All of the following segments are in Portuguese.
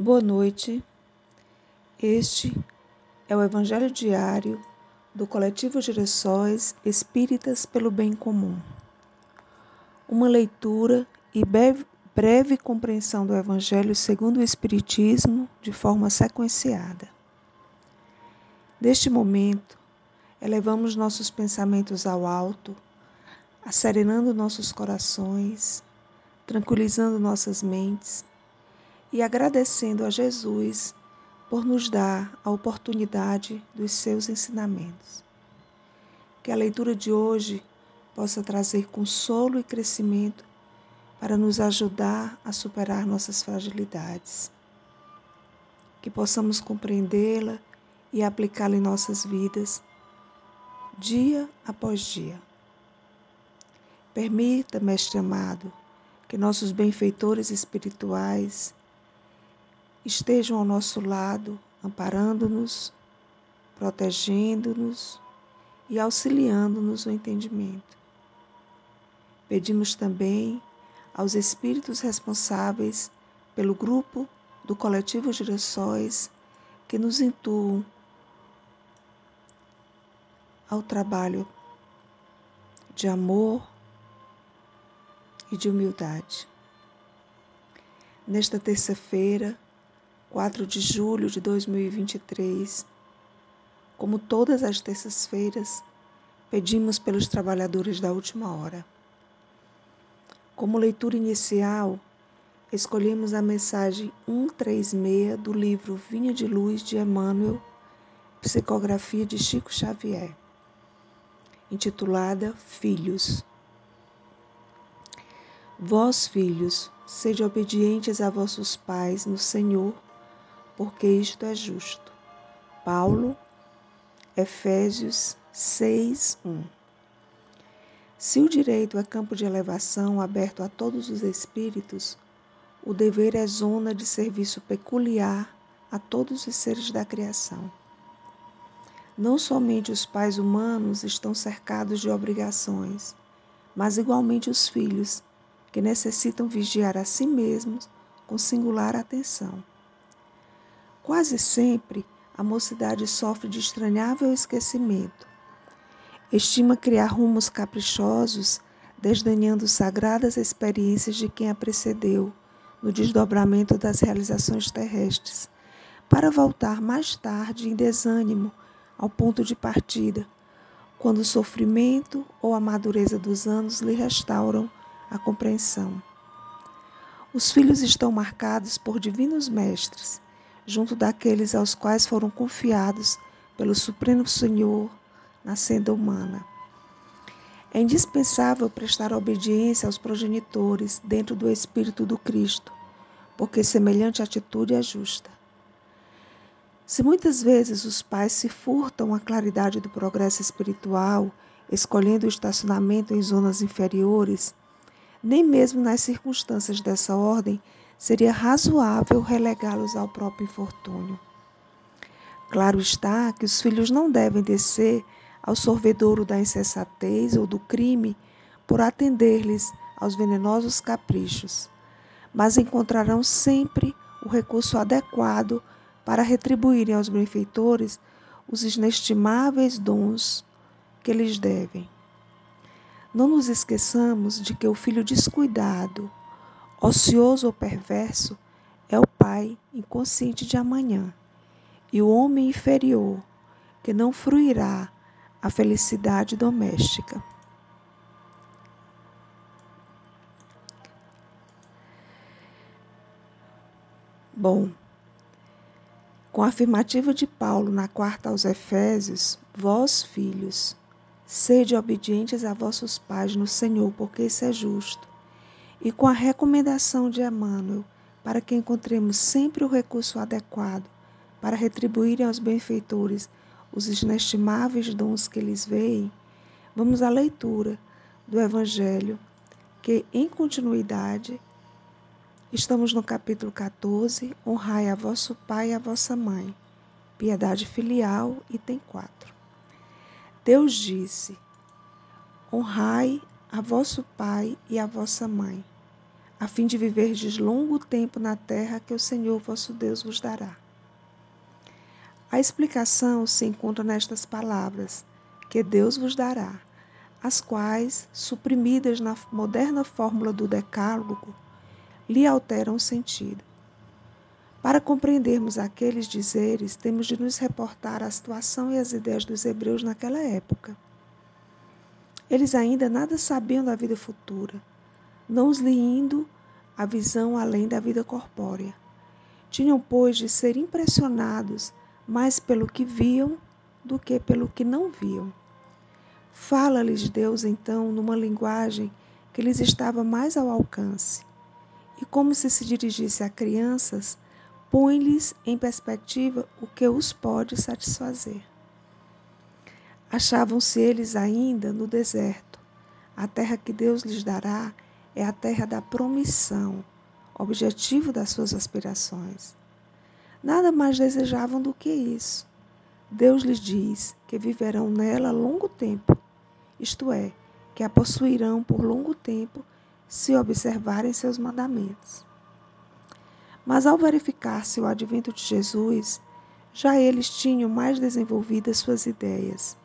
Boa noite. Este é o Evangelho diário do Coletivo Girassóis Espíritas pelo Bem Comum. Uma leitura e breve, compreensão do Evangelho segundo o Espiritismo de forma sequenciada. Neste momento, elevamos nossos pensamentos ao alto, asserenando nossos corações, tranquilizando nossas mentes e agradecendo a Jesus por nos dar a oportunidade dos seus ensinamentos. Que a leitura de hoje possa trazer consolo e crescimento para nos ajudar a superar nossas fragilidades. Que possamos compreendê-la e aplicá-la em nossas vidas, dia após dia. Permita, Mestre amado, que nossos benfeitores espirituais estejam ao nosso lado, amparando-nos, protegendo-nos e auxiliando-nos no entendimento. Pedimos também aos espíritos responsáveis pelo grupo do coletivo Girassóis que nos intuam ao trabalho de amor e de humildade. Nesta terça-feira, 4 de julho de 2023. Como todas as terças-feiras, pedimos pelos trabalhadores da última hora. Como leitura inicial, escolhemos a mensagem 136 do livro Vinha de Luz de Emmanuel, psicografia de Chico Xavier, intitulada Filhos. Vós, filhos, sede obedientes a vossos pais no Senhor, porque isto é justo. Paulo, Efésios 6, 1. Se o direito é campo de elevação aberto a todos os espíritos, o dever é zona de serviço peculiar a todos os seres da criação. Não somente os pais humanos estão cercados de obrigações, mas igualmente os filhos, que necessitam vigiar a si mesmos com singular atenção. Quase sempre, a mocidade sofre de estranhável esquecimento. Estima criar rumos caprichosos, desdenhando sagradas experiências de quem a precedeu no desdobramento das realizações terrestres, para voltar mais tarde em desânimo ao ponto de partida, quando o sofrimento ou a madureza dos anos lhe restauram a compreensão. Os filhos estão marcados por divinos mestres junto daqueles aos quais foram confiados pelo Supremo Senhor na senda humana. É indispensável prestar obediência aos progenitores dentro do espírito do Cristo, porque semelhante atitude é justa. Se muitas vezes os pais se furtam à claridade do progresso espiritual, escolhendo o estacionamento em zonas inferiores, nem mesmo nas circunstâncias dessa ordem seria razoável relegá-los ao próprio infortúnio. Claro está que os filhos não devem descer ao sorvedouro da insensatez ou do crime por atender-lhes aos venenosos caprichos, mas encontrarão sempre o recurso adequado para retribuírem aos benfeitores os inestimáveis dons que lhes devem. Não nos esqueçamos de que o filho descuidado, Ocioso ou perverso é o pai inconsciente de amanhã, e o homem inferior, que não fruirá a felicidade doméstica. Bom, com a afirmativa de Paulo na quarta aos Efésios, vós, filhos, sede obedientes a vossos pais no Senhor, porque isso é justo e com a recomendação de Emmanuel para que encontremos sempre o recurso adequado para retribuírem aos benfeitores os inestimáveis dons que lhes veem, vamos à leitura do Evangelho, que em continuidade estamos no capítulo 14, honrai a vosso pai e a vossa mãe, piedade filial, item 4. Deus disse, honrai a vosso pai e a vossa mãe, a fim de viverdes longo tempo na terra que o Senhor vosso Deus vos dará. A explicação se encontra nestas palavras: que Deus vos dará, as quais, suprimidas na moderna fórmula do Decálogo, lhe alteram o sentido. Para compreendermos aqueles dizeres, temos de nos reportar à situação e às ideias dos hebreus naquela época. Eles ainda nada sabiam da vida futura, não os lindo a visão além da vida corpórea. Tinham, pois, de ser impressionados mais pelo que viam do que pelo que não viam. Fala-lhes Deus então numa linguagem que lhes estava mais ao alcance. E como se se dirigisse a crianças, põe-lhes em perspectiva o que os pode satisfazer. Achavam-se eles ainda no deserto. A terra que Deus lhes dará é a terra da promissão, objetivo das suas aspirações. Nada mais desejavam do que isso. Deus lhes diz que viverão nela longo tempo, isto é, que a possuirão por longo tempo se observarem seus mandamentos. Mas ao verificar-se o advento de Jesus, já eles tinham mais desenvolvidas suas ideias.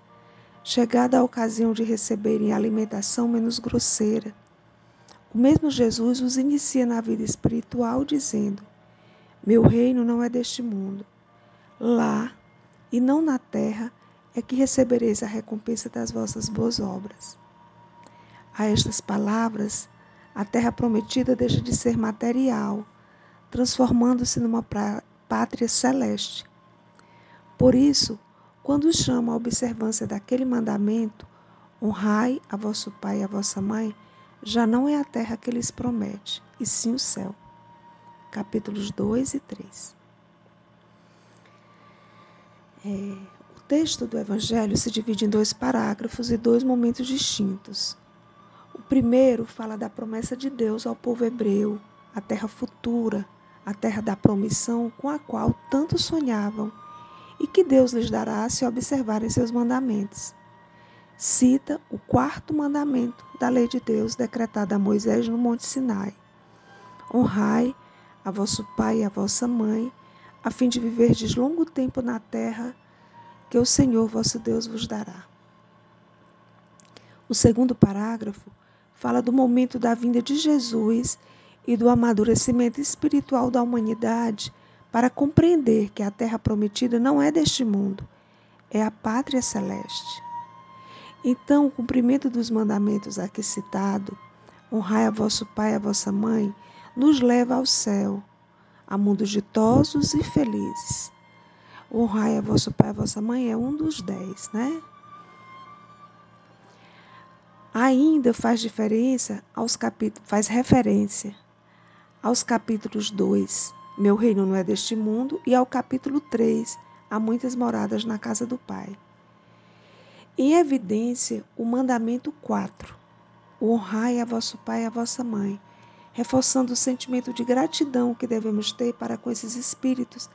Chegada a ocasião de receberem alimentação menos grosseira, o mesmo Jesus os inicia na vida espiritual, dizendo: meu reino não é deste mundo. Lá, e não na terra, é que recebereis a recompensa das vossas boas obras. A estas palavras, a terra prometida deixa de ser material, transformando-se numa pátria celeste. Por isso, quando chama a observância daquele mandamento, honrai a vosso pai e a vossa mãe, já não é a terra que lhes promete, e sim o céu capítulos 2 e 3. É, o texto do Evangelho se divide em dois parágrafos e dois momentos distintos. O primeiro fala da promessa de Deus ao povo hebreu, a terra futura, a terra da promissão com a qual tanto sonhavam e que Deus lhes dará se observarem seus mandamentos. Cita o quarto mandamento da lei de Deus decretada a Moisés no Monte Sinai: Honrai a vosso pai e a vossa mãe, a fim de viverdes longo tempo na terra que o Senhor vosso Deus vos dará. O segundo parágrafo fala do momento da vinda de Jesus e do amadurecimento espiritual da humanidade para compreender que a terra prometida não é deste mundo, é a pátria celeste. Então, o cumprimento dos mandamentos aqui citado, honrai a vosso pai e a vossa mãe, nos leva ao céu, a mundos ditosos e felizes. Honrai a vosso pai e a vossa mãe é um dos dez, né? Ainda faz diferença aos capítulos, faz referência aos capítulos 2, Meu reino não é deste mundo, e ao capítulo 3, Há muitas moradas na casa do Pai. Em evidência, o mandamento 4, honrai a vosso pai e a vossa mãe, reforçando o sentimento de gratidão que devemos ter para com esses espíritos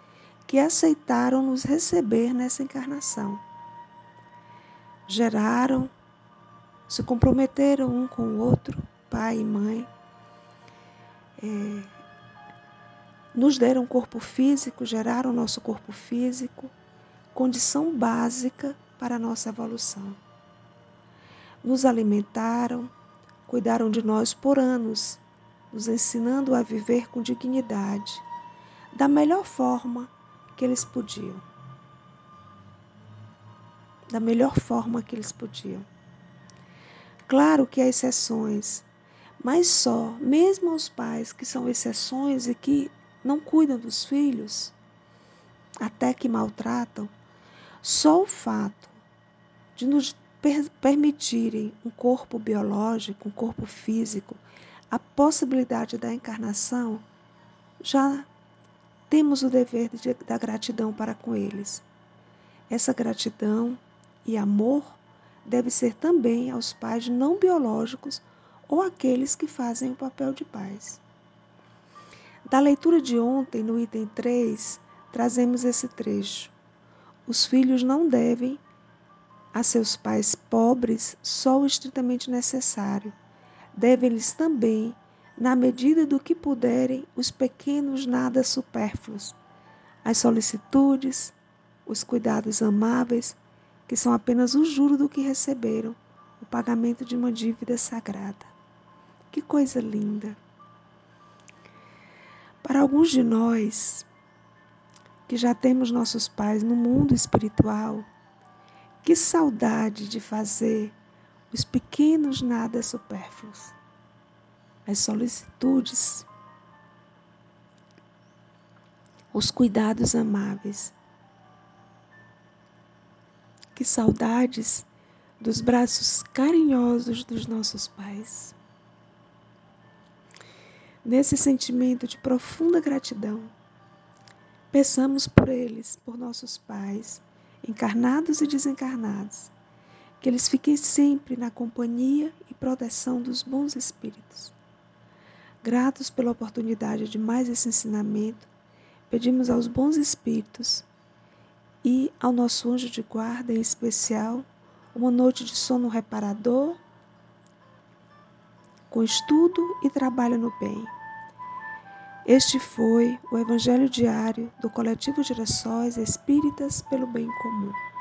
que aceitaram nos receber nessa encarnação. Geraram, se comprometeram um com o outro, pai e mãe, é, nos deram corpo físico, geraram nosso corpo físico, condição básica para a nossa evolução. Nos alimentaram, cuidaram de nós por anos, nos ensinando a viver com dignidade, da melhor forma que eles podiam. Da melhor forma que eles podiam. Claro que há exceções, mas só, mesmo os pais que são exceções e que não cuidam dos filhos, até que maltratam, só o fato de nos permitirem um corpo biológico, um corpo físico, a possibilidade da encarnação, já temos o dever de, da gratidão para com eles. Essa gratidão e amor deve ser também aos pais não biológicos ou aqueles que fazem o papel de pais. Da leitura de ontem, no item 3, trazemos esse trecho. Os filhos não devem a seus pais pobres só o estritamente necessário, devem-lhes também na medida do que puderem, os pequenos nada supérfluos, as solicitudes, os cuidados amáveis, que são apenas o juro do que receberam, o pagamento de uma dívida sagrada. Que coisa linda! Para alguns de nós, que já temos nossos pais no mundo espiritual, que saudade de fazer os pequenos nada supérfluos as solicitudes, os cuidados amáveis. Que saudades dos braços carinhosos dos nossos pais. Nesse sentimento de profunda gratidão, peçamos por eles, por nossos pais, encarnados e desencarnados, que eles fiquem sempre na companhia e proteção dos bons espíritos Gratos pela oportunidade de mais esse ensinamento, pedimos aos bons espíritos e ao nosso anjo de guarda, em especial, uma noite de sono reparador, com estudo e trabalho no bem. Este foi o Evangelho Diário do Coletivo Girassóis Espíritas pelo Bem Comum.